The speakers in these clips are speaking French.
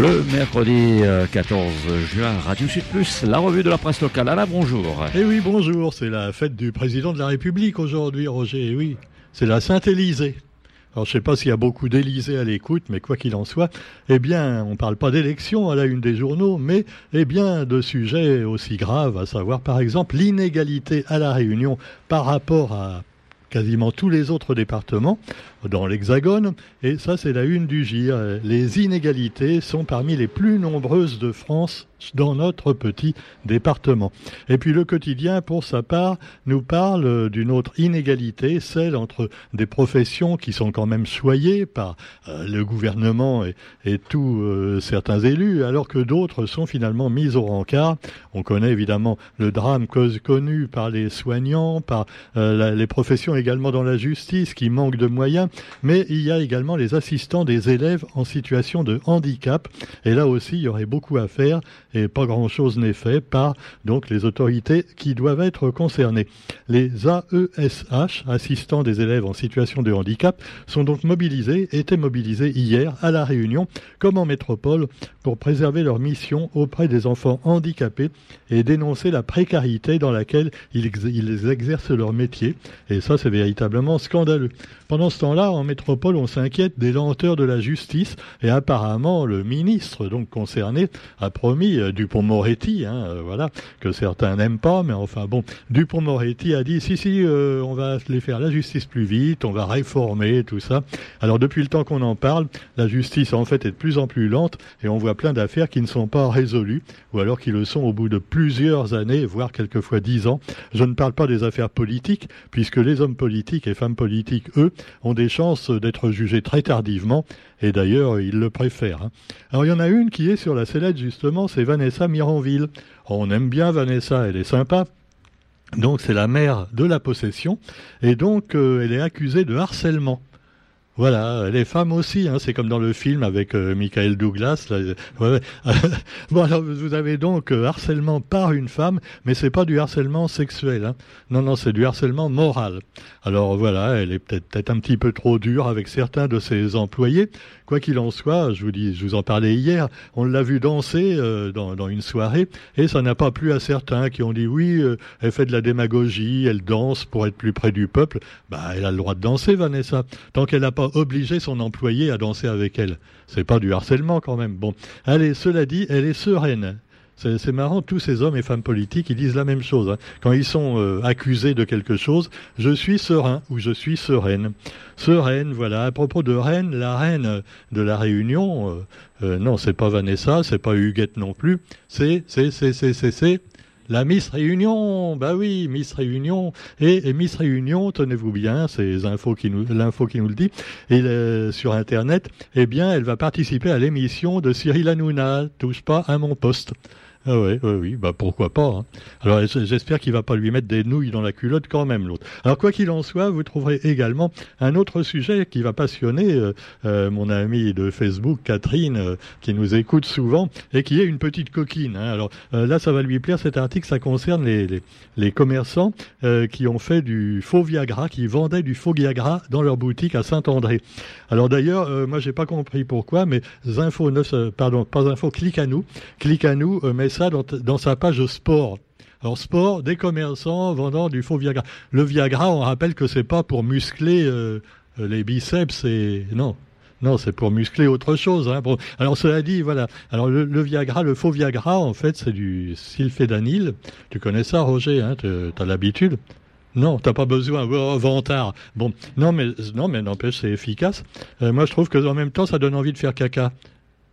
Le mercredi 14 euh, juin, Radio Sud Plus, la revue de la presse locale. Alain, bonjour. Eh oui, bonjour. C'est la fête du président de la République aujourd'hui, Roger. Eh oui, c'est la Sainte-Élysée. Alors, je sais pas s'il y a beaucoup d'Élysées à l'écoute, mais quoi qu'il en soit, eh bien, on parle pas d'élection à la une des journaux, mais, eh bien, de sujets aussi graves, à savoir, par exemple, l'inégalité à la Réunion par rapport à quasiment tous les autres départements dans l'Hexagone. Et ça, c'est la une du GIR. Les inégalités sont parmi les plus nombreuses de France dans notre petit département. Et puis le quotidien, pour sa part, nous parle d'une autre inégalité, celle entre des professions qui sont quand même choyées par euh, le gouvernement et, et tous euh, certains élus, alors que d'autres sont finalement mises au rencard. On connaît évidemment le drame connu par les soignants, par euh, les professions également dans la justice qui manquent de moyens, mais il y a également les assistants des élèves en situation de handicap. Et là aussi, il y aurait beaucoup à faire et pas grand-chose n'est fait par donc les autorités qui doivent être concernées. Les AESH, assistants des élèves en situation de handicap, sont donc mobilisés, étaient mobilisés hier à La Réunion, comme en métropole, pour préserver leur mission auprès des enfants handicapés et dénoncer la précarité dans laquelle ils, ils exercent leur métier. Et ça, c'est véritablement scandaleux. Pendant ce temps-là, en métropole, on s'inquiète des lenteurs de la justice et apparemment le ministre donc concerné a promis euh, Dupont-Moretti, hein, euh, voilà, que certains n'aiment pas, mais enfin bon, Dupont-Moretti a dit si si, euh, on va les faire la justice plus vite, on va réformer tout ça. Alors depuis le temps qu'on en parle, la justice en fait est de plus en plus lente et on voit plein d'affaires qui ne sont pas résolues ou alors qui le sont au bout de plusieurs années, voire quelquefois dix ans. Je ne parle pas des affaires politiques, puisque les hommes politiques et femmes politiques, eux, ont des chances d'être jugés très tardivement, et d'ailleurs, ils le préfèrent. Hein. Alors il y en a une qui est sur la sellette, justement, c'est Vanessa Miranville. On aime bien Vanessa, elle est sympa. Donc c'est la mère de la possession, et donc euh, elle est accusée de harcèlement. Voilà, les femmes aussi, hein, c'est comme dans le film avec euh, Michael Douglas. alors vous avez donc euh, harcèlement par une femme, mais c'est pas du harcèlement sexuel. Hein. Non, non, c'est du harcèlement moral. Alors voilà, elle est peut-être peut un petit peu trop dure avec certains de ses employés. Quoi qu'il en soit, je vous dis, je vous en parlais hier, on l'a vu danser euh, dans, une soirée, et ça n'a pas plu à certains qui ont dit oui, elle fait de la démagogie, elle danse pour être plus près du peuple. Bah, elle a le droit de danser, Vanessa, tant qu'elle n'a pas obliger son employé à danser avec elle. C'est pas du harcèlement quand même. Bon, allez, cela dit, elle est sereine. C'est marrant, tous ces hommes et femmes politiques, ils disent la même chose. Hein. Quand ils sont euh, accusés de quelque chose, je suis serein ou je suis sereine. Sereine, voilà. À propos de reine, la reine de la Réunion, euh, euh, non, c'est pas Vanessa, c'est pas Huguette non plus. C'est, c'est, c'est, c'est, c'est, la Miss Réunion, bah oui, Miss Réunion. Et, Miss Réunion, tenez-vous bien, c'est l'info qui nous le dit, et sur Internet, eh bien, elle va participer à l'émission de Cyril Hanouna, touche pas à mon poste. Ah oui, oui, oui, bah pourquoi pas. Hein. Alors j'espère qu'il va pas lui mettre des nouilles dans la culotte quand même l'autre. Alors quoi qu'il en soit, vous trouverez également un autre sujet qui va passionner euh, euh, mon amie de Facebook Catherine, euh, qui nous écoute souvent et qui est une petite coquine. Hein. Alors là, ça va lui plaire. Cet article, ça concerne les, les, les commerçants qui ont fait du faux Viagra, qui vendaient du faux Viagra dans leur boutique à Saint-André. Alors d'ailleurs, moi j'ai pas compris pourquoi, mais info, pardon, pas info, clique à nous, clique à nous, mais ça dans, sa page sport. Alors sport, des commerçants vendant du faux Viagra. Le Viagra, on rappelle que c'est pas pour muscler euh, les biceps et non. Non, c'est pour muscler autre chose. Hein. alors cela dit, voilà. Alors le, Viagra, le faux Viagra, en fait, c'est du sulfédanil. Tu connais ça, Roger hein, Tu as l'habitude? Non, t'as pas besoin. Oh. Bon, non, mais non, mais n'empêche, c'est efficace. Euh, moi, je trouve que en même temps, ça donne envie de faire caca.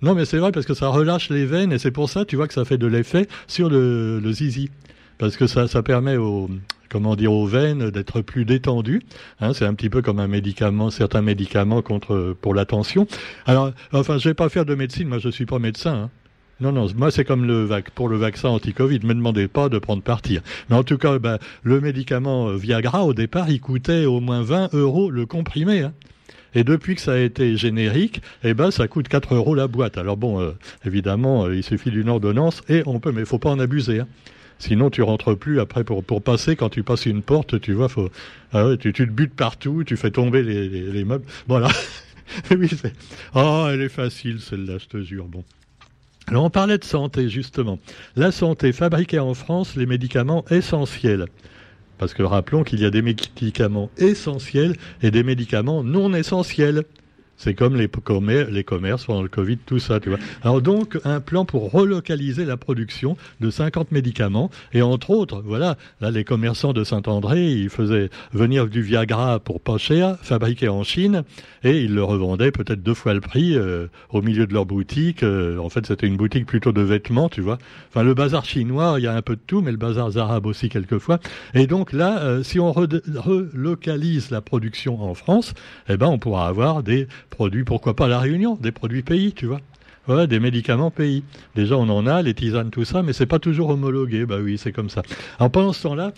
Non, mais c'est vrai parce que ça relâche les veines et c'est pour ça, tu vois, que ça fait de l'effet sur le, le zizi. Parce que ça, ça permet aux, comment dire, aux veines d'être plus détendues. Hein, c'est un petit peu comme un médicament, certains médicaments contre, pour la tension. Alors, enfin, je vais pas faire de médecine, moi je suis pas médecin. Hein. Non, non, moi c'est comme le pour le vaccin anti-Covid, ne me demandez pas de prendre partir. Mais en tout cas, ben, le médicament Viagra, au départ, il coûtait au moins 20 euros le comprimé. Hein. Et depuis que ça a été générique, eh ben, ça coûte 4 euros la boîte. Alors bon, euh, évidemment, euh, il suffit d'une ordonnance et on peut, mais il faut pas en abuser. Hein. Sinon, tu rentres plus après pour, passer. Quand tu passes une porte, tu vois, faut, ah tu, te butes partout, tu fais tomber les, les, meubles. Voilà. oui, oh, elle est facile, celle-là, je te jure. Alors on parlait de santé justement. La santé fabriquée en France, les médicaments essentiels. Parce que rappelons qu'il y a des médicaments essentiels et des médicaments non essentiels. C'est comme les, les commerces pendant le Covid, tout ça, tu vois. Alors donc, un plan pour relocaliser la production de 50 médicaments. Et entre autres, voilà, là, les commerçants de Saint-André, ils faisaient venir du Viagra pour pas cher, fabriqué en Chine, et ils le revendaient peut-être deux fois le prix euh, au milieu de leur boutique. Euh, en fait, c'était une boutique plutôt de vêtements, tu vois. Enfin, le bazar chinois, il y a un peu de tout, mais le bazar arabe aussi quelquefois. Et donc là, euh, si on relocalise la production en France, eh ben, on pourra avoir des produits, pourquoi pas la Réunion, des produits pays, tu vois. Voilà, des médicaments pays. Déjà, on en a, les tisanes, tout ça, mais c'est pas toujours homologué. Bah oui, c'est comme ça. Alors pendant ce temps-là,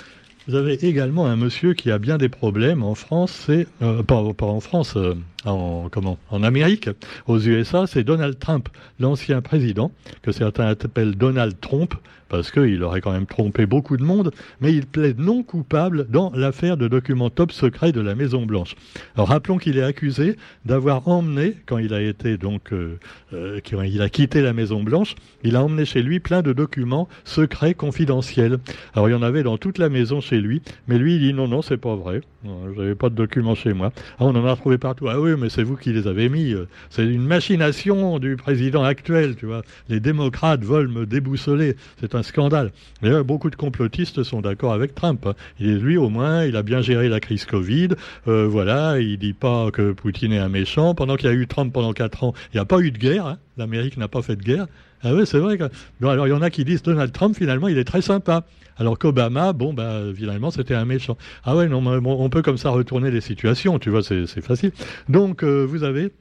vous avez également un monsieur qui a bien des problèmes en France, c'est euh, pas, en France, euh, en comment, en Amérique, aux USA, c'est Donald Trump, l'ancien président que certains appellent Donald Trump parce qu'il aurait quand même trompé beaucoup de monde, mais il plaide non coupable dans l'affaire de documents top secrets de la Maison Blanche. Alors rappelons qu'il est accusé d'avoir emmené, quand il a été donc, euh, euh, il a quitté la Maison Blanche, il a emmené chez lui plein de documents secrets confidentiels. Alors il y en avait dans toute la maison chez lui, mais lui il dit non non c'est pas vrai, je n'avais pas de documents chez moi. Ah, on en a trouvé partout. Ah oui mais c'est vous qui les avez mis. C'est une machination du président actuel, tu vois. Les démocrates veulent me déboussoler. C'est un un scandale. Mais beaucoup de complotistes sont d'accord avec Trump. Hein. Il est lui au moins, il a bien géré la crise Covid. Euh, voilà, il dit pas que Poutine est un méchant. Pendant qu'il y a eu Trump pendant quatre ans, il n'y a pas eu de guerre. Hein. L'Amérique n'a pas fait de guerre. Ah oui, c'est vrai. Que... alors il y en a qui disent Donald Trump finalement il est très sympa. Alors qu'Obama, bon bah finalement c'était un méchant. Ah ouais, non, on peut comme ça retourner les situations, tu vois, c'est facile. Donc euh, vous avez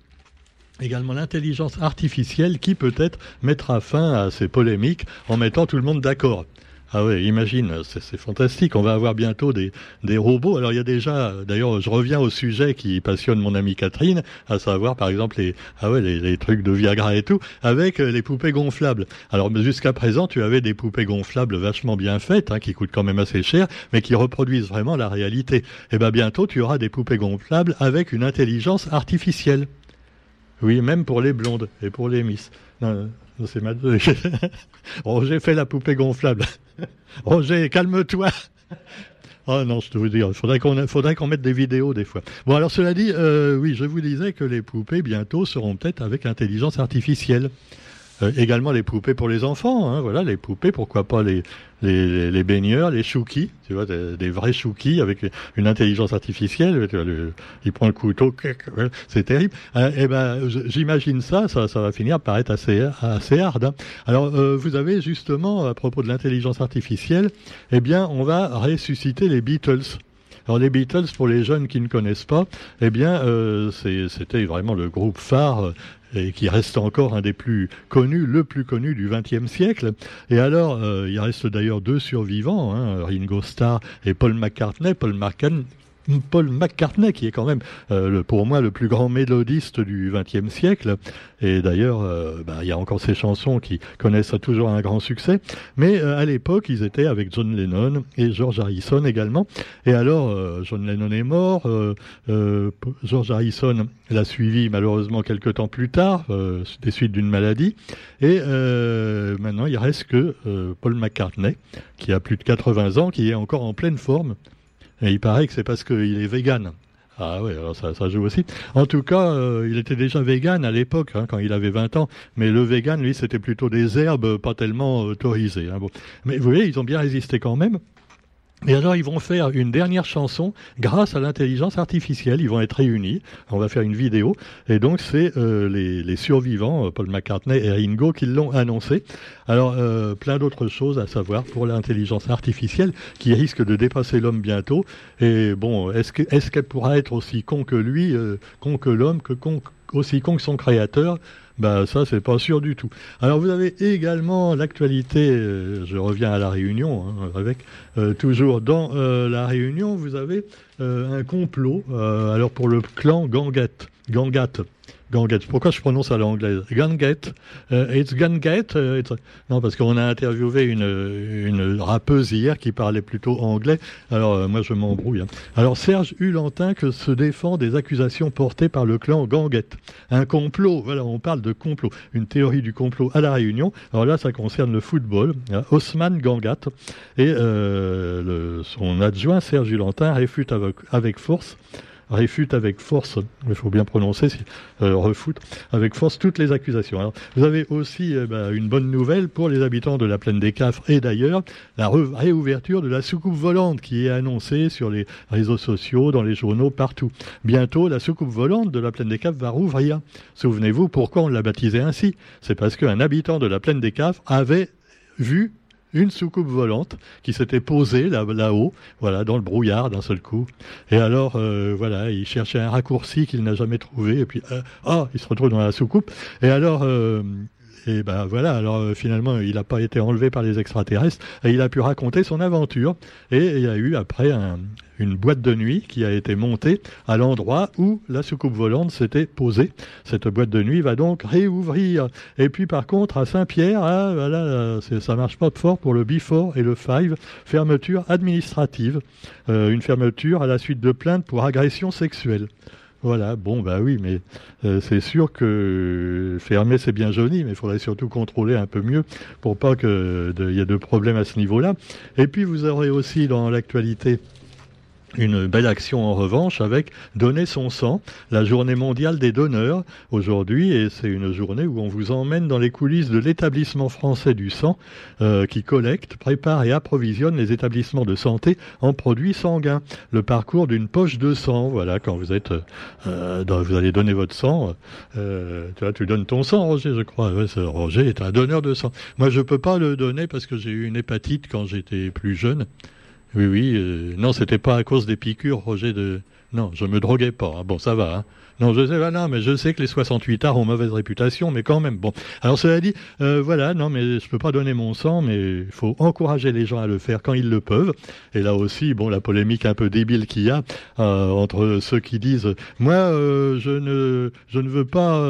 également l'intelligence artificielle qui peut-être mettra fin à ces polémiques en mettant tout le monde d'accord. Ah oui, imagine, c'est fantastique. On va avoir bientôt des, des robots. Alors il y a déjà, d'ailleurs, je reviens au sujet qui passionne mon amie Catherine, à savoir par exemple les, ah ouais, les, trucs de Viagra et tout, avec euh, les poupées gonflables. Alors jusqu'à présent, tu avais des poupées gonflables vachement bien faites, hein, qui coûtent quand même assez cher, mais qui reproduisent vraiment la réalité. Et eh ben bientôt, tu auras des poupées gonflables avec une intelligence artificielle. Oui, même pour les blondes et pour les miss. Non, c'est ma... Roger fait la poupée gonflable. Roger, calme-toi. Oh non, je te veux dire, il faudrait qu'on faudrait qu'on mette des vidéos des fois. Bon, alors cela dit, euh, oui, je vous disais que les poupées bientôt seront peut-être avec intelligence artificielle. Euh, également les poupées pour les enfants, hein, voilà, les poupées, pourquoi pas les, les, les baigneurs, les chouki, tu vois, des, vrais chouki avec une intelligence artificielle. Tu vois, il prend le couteau, c'est terrible. Euh, eh ben, j'imagine ça, ça, ça va finir par être assez, assez hard. Hein. Alors, euh, vous avez justement, à propos de l'intelligence artificielle, eh bien, on va ressusciter les Beatles. Alors les Beatles, pour les jeunes qui ne connaissent pas, eh bien, euh, c'était vraiment le groupe phare et qui reste encore un des plus connus, le plus connu du XXe siècle. Et alors, euh, il reste d'ailleurs deux survivants, hein, Ringo Starr et Paul McCartney. Paul McCartney Paul McCartney, qui est quand même euh, pour moi le plus grand mélodiste du XXe siècle. Et d'ailleurs, euh, bah, il y a encore ces chansons qui connaissent toujours un grand succès. Mais euh, à l'époque, ils étaient avec John Lennon et George Harrison également. Et alors, John Lennon est mort. George Harrison l'a suivi malheureusement quelques temps plus tard, des suites d'une maladie. Et maintenant, il reste que Paul McCartney, qui a plus de 80 ans, qui est encore en pleine forme. Il paraît que c'est parce qu'il est vegan. Ah oui, alors ça, ça, joue aussi. En tout cas, euh, il était déjà vegan à l'époque, hein, quand il avait 20 ans. Mais le vegan, lui, c'était plutôt des herbes pas tellement autorisées. Hein. Mais vous voyez, ils ont bien résisté quand même. Et alors, ils vont faire une dernière chanson grâce à l'intelligence artificielle. Ils vont être réunis. On va faire une vidéo. Et donc, c'est euh, les, survivants, euh, Paul McCartney et Ringo, qui l'ont annoncé. Alors, euh, plein d'autres choses à savoir pour l'intelligence artificielle qui risque de dépasser l'homme bientôt. Et bon, est-ce qu'elle pourra être aussi con que lui, con que l'homme, que con, aussi con que son créateur bah ça c'est pas sûr du tout. Alors vous avez également l'actualité, euh, je reviens à la Réunion hein, avec euh, toujours dans euh, la Réunion vous avez un complot alors pour le clan Ganguette. Gangat. Ganget. Pourquoi je prononce à l'anglaise? Ganget. Uh, it's Ganget. Uh, Non, parce qu'on a interviewé une, une rappeuse hier qui parlait plutôt anglais. Alors, euh, moi, je m'embrouille. Hein. Alors, Serge Hulantin que se défend des accusations portées par le clan Ganget. Un complot, voilà, on parle de complot. Une théorie du complot à La Réunion. Alors là, ça concerne le football. Osman Gangat et euh, son adjoint, Serge Hulantin, réfute avec force réfute avec force, il faut bien prononcer, euh, refoute avec force toutes les accusations. Vous avez aussi euh, bah, une bonne nouvelle pour les habitants de la plaine des Cafres et d'ailleurs, la réouverture de la soucoupe volante qui est annoncée sur les réseaux sociaux, dans les journaux, partout. Bientôt, la soucoupe volante de la plaine des Cafres va rouvrir. Souvenez-vous pourquoi on l'a baptisée ainsi? C'est parce qu'un habitant de la plaine des Cafres avait vu une soucoupe volante qui s'était posée là-haut, voilà, dans le brouillard d'un seul coup. Et alors, euh, voilà, il cherchait un raccourci qu'il n'a jamais trouvé, et puis, euh, ah, il se retrouve dans la soucoupe. Et alors, euh, et ben voilà, alors euh, finalement, il n'a pas été enlevé par les extraterrestres et il a pu raconter son aventure. Et il y a eu après une boîte de nuit qui a été montée à l'endroit où la soucoupe volante s'était posée. Cette boîte de nuit va donc réouvrir. Et puis par contre, à Saint-Pierre, ah, voilà, ça marche pas fort pour le Before et le Five. Fermeture administrative. Euh, une fermeture à la suite de plaintes pour agression sexuelle. Voilà, bon, bah oui, mais euh, c'est sûr que fermer, c'est bien joli, mais il faudrait surtout contrôler un peu mieux pour pas qu'il y ait de problèmes à ce niveau-là. Et puis, vous aurez aussi dans l'actualité une belle action en revanche avec Donner son sang, la journée mondiale des donneurs aujourd'hui, et c'est une journée où on vous emmène dans les coulisses de l'établissement français du sang euh, qui collecte, prépare et approvisionne les établissements de santé en produits sanguins. Le parcours d'une poche de sang, voilà, quand vous êtes, euh, vous allez donner votre sang, euh, tu vois, tu donnes ton sang, Roger, je crois. Roger est un donneur de sang. Moi, je peux pas le donner parce que j'ai eu une hépatite quand j'étais plus jeune. Oui, oui. Euh, non, c'était pas à cause des piqûres, Roger. De... Non, je me droguais pas. Ah, bon, ça va. Hein. Non, je sais, non, mais je sais que les 68 arts ont mauvaise réputation, mais quand même. Bon, alors cela dit, euh, voilà, non, mais je peux pas donner mon sang, mais il faut encourager les gens à le faire quand ils le peuvent. Et là aussi, bon, la polémique un peu débile qu'il y a euh, entre ceux qui disent, moi, euh, je ne, je ne veux pas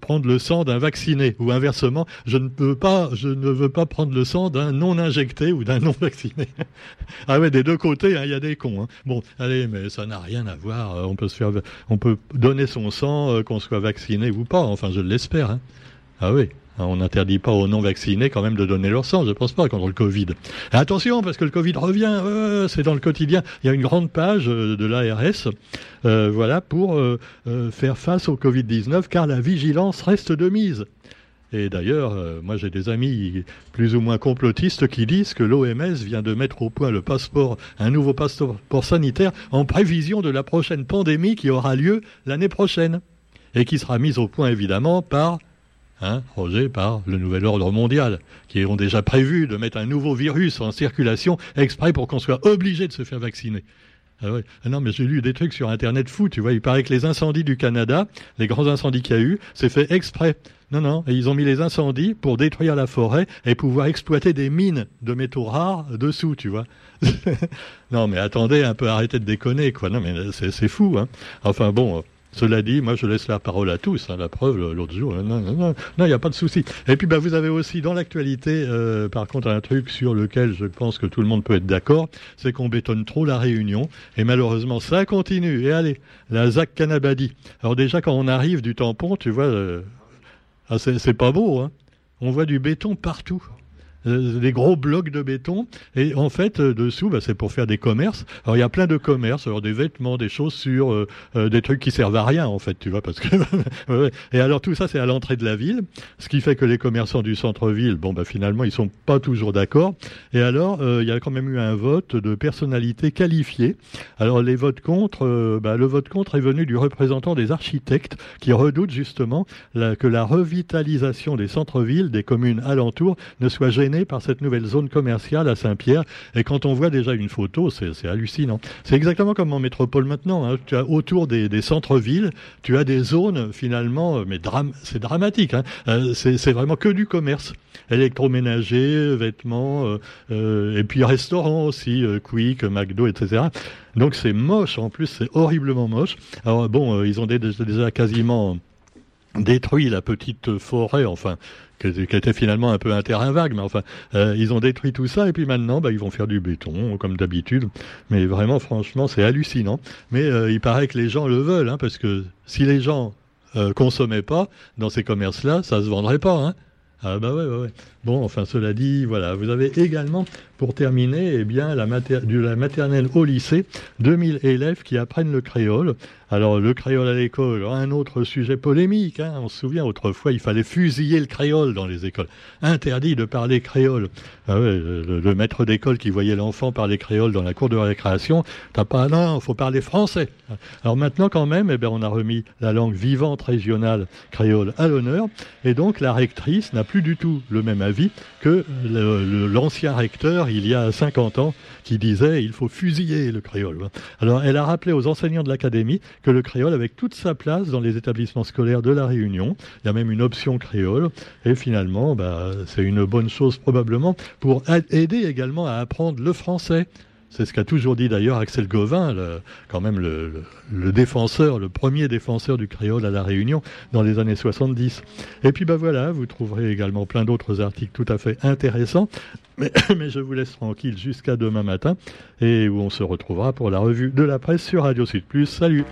prendre le sang d'un vacciné, ou inversement, je ne peux pas, je ne veux pas prendre le sang d'un non injecté ou d'un non vacciné. ah ouais, des deux côtés, hein, il y a des cons. Hein. Bon, allez, mais ça n'a rien à voir. On peut se faire, on peut donner son sang, euh, qu'on soit vacciné ou pas. Enfin, je l'espère. Hein. Ah oui. Hein, on n'interdit pas aux non-vaccinés quand même de donner leur sang, je pense pas, contre le Covid. attention, parce que le Covid revient, euh, c'est dans le quotidien. Il y a une grande page euh, de l'ARS, voilà, pour faire face au Covid-19, car la vigilance reste de mise. Et d'ailleurs, euh, moi j'ai des amis plus ou moins complotistes qui disent que l'OMS vient de mettre au point le passeport, un nouveau passeport sanitaire en prévision de la prochaine pandémie qui aura lieu l'année prochaine et qui sera mise au point évidemment par Hein, Roger, par le nouvel ordre mondial, qui ont déjà prévu de mettre un nouveau virus en circulation exprès pour qu'on soit obligé de se faire vacciner. Ah ah non, mais j'ai lu des trucs sur Internet fou, tu vois. Il paraît que les incendies du Canada, les grands incendies qu'il y a eu, c'est fait exprès. Non, non, et ils ont mis les incendies pour détruire la forêt et pouvoir exploiter des mines de métaux rares dessous, tu vois. non, mais attendez un peu, arrêtez de déconner, quoi. Non, mais c'est fou, hein. Enfin bon, cela dit, moi je laisse la parole à tous. Hein, la preuve, l'autre jour, non, non, non, il n'y a pas de souci. Et puis bah, vous avez aussi dans l'actualité, euh, par contre, un truc sur lequel je pense que tout le monde peut être d'accord, c'est qu'on bétonne trop la Réunion. Et malheureusement, ça continue. Et allez, la ZAC Canabadi. Alors déjà, quand on arrive du tampon, tu vois, euh, ah, c'est pas beau. Hein. On voit du béton partout. Euh, des gros blocs de béton. Et en fait, euh, dessous, bah, c'est pour faire des commerces. Alors il y a plein de commerces, alors des vêtements, des chaussures, euh, des trucs qui servent à rien en fait, tu vois, parce que. et alors tout ça, c'est à l'entrée de la ville, ce qui fait que les commerçants du centre-ville, bon bah finalement, ils sont pas toujours d'accord. Et alors, il y a quand même eu un vote de personnalités qualifiées. Alors les votes contre, bah, le vote contre est venu du représentant des architectes qui redoutent justement que la revitalisation des centres-villes, des communes alentours, ne soit gênée par cette nouvelle zone commerciale à Saint-Pierre. Et quand on voit déjà une photo, c'est hallucinant. C'est exactement comme en métropole maintenant. Hein. Tu as autour des, centres-villes, tu as des zones finalement, euh, mais c'est dramatique. Hein. Euh, c'est vraiment que du commerce électroménager, vêtements, euh, et puis restaurants aussi, Quick, McDo, etc. Donc c'est moche, en plus c'est horriblement moche. Alors bon, ils ont déjà quasiment détruit la petite forêt, enfin, qui était, finalement un peu un terrain vague, mais enfin, euh, ils ont détruit tout ça, et puis maintenant, bah, ils vont faire du béton, comme d'habitude. Mais vraiment, franchement, c'est hallucinant. Mais euh, il paraît que les gens le veulent, hein, parce que si les gens euh, consommaient pas dans ces commerces-là, ça se vendrait pas. Hein. Ah bah ouais, ouais, ouais. Bon, enfin, cela dit, voilà, vous avez également pour terminer, eh bien, la, de la maternelle au lycée, 2000 élèves qui apprennent le créole. Alors, le créole à l'école, un autre sujet polémique. Hein. On se souvient, autrefois, il fallait fusiller le créole dans les écoles. Interdit de parler créole. Ah le, maître d'école qui voyait l'enfant parler créole dans la cour de récréation, t'as pas, non, faut parler français. Alors maintenant, quand même, eh bien, on a remis la langue vivante régionale créole à l'honneur. Et donc, la rectrice n'a plus du tout le même avis que l'ancien recteur il y a 50 ans qui disait il faut fusiller le créole. Alors elle a rappelé aux enseignants de l'académie que le créole avait toute sa place dans les établissements scolaires de la Réunion. Il y a même une option créole et finalement bah, c'est une bonne chose probablement pour aider également à apprendre le français. C'est ce qu'a toujours dit d'ailleurs Axel Gauvin, quand même le, défenseur, le premier défenseur du créole à La Réunion dans les années 70. Et puis ben voilà, vous trouverez également plein d'autres articles tout à fait intéressants. Mais, je vous laisse tranquille jusqu'à demain matin et où on se retrouvera pour la revue de la presse sur Radio Sud. Salut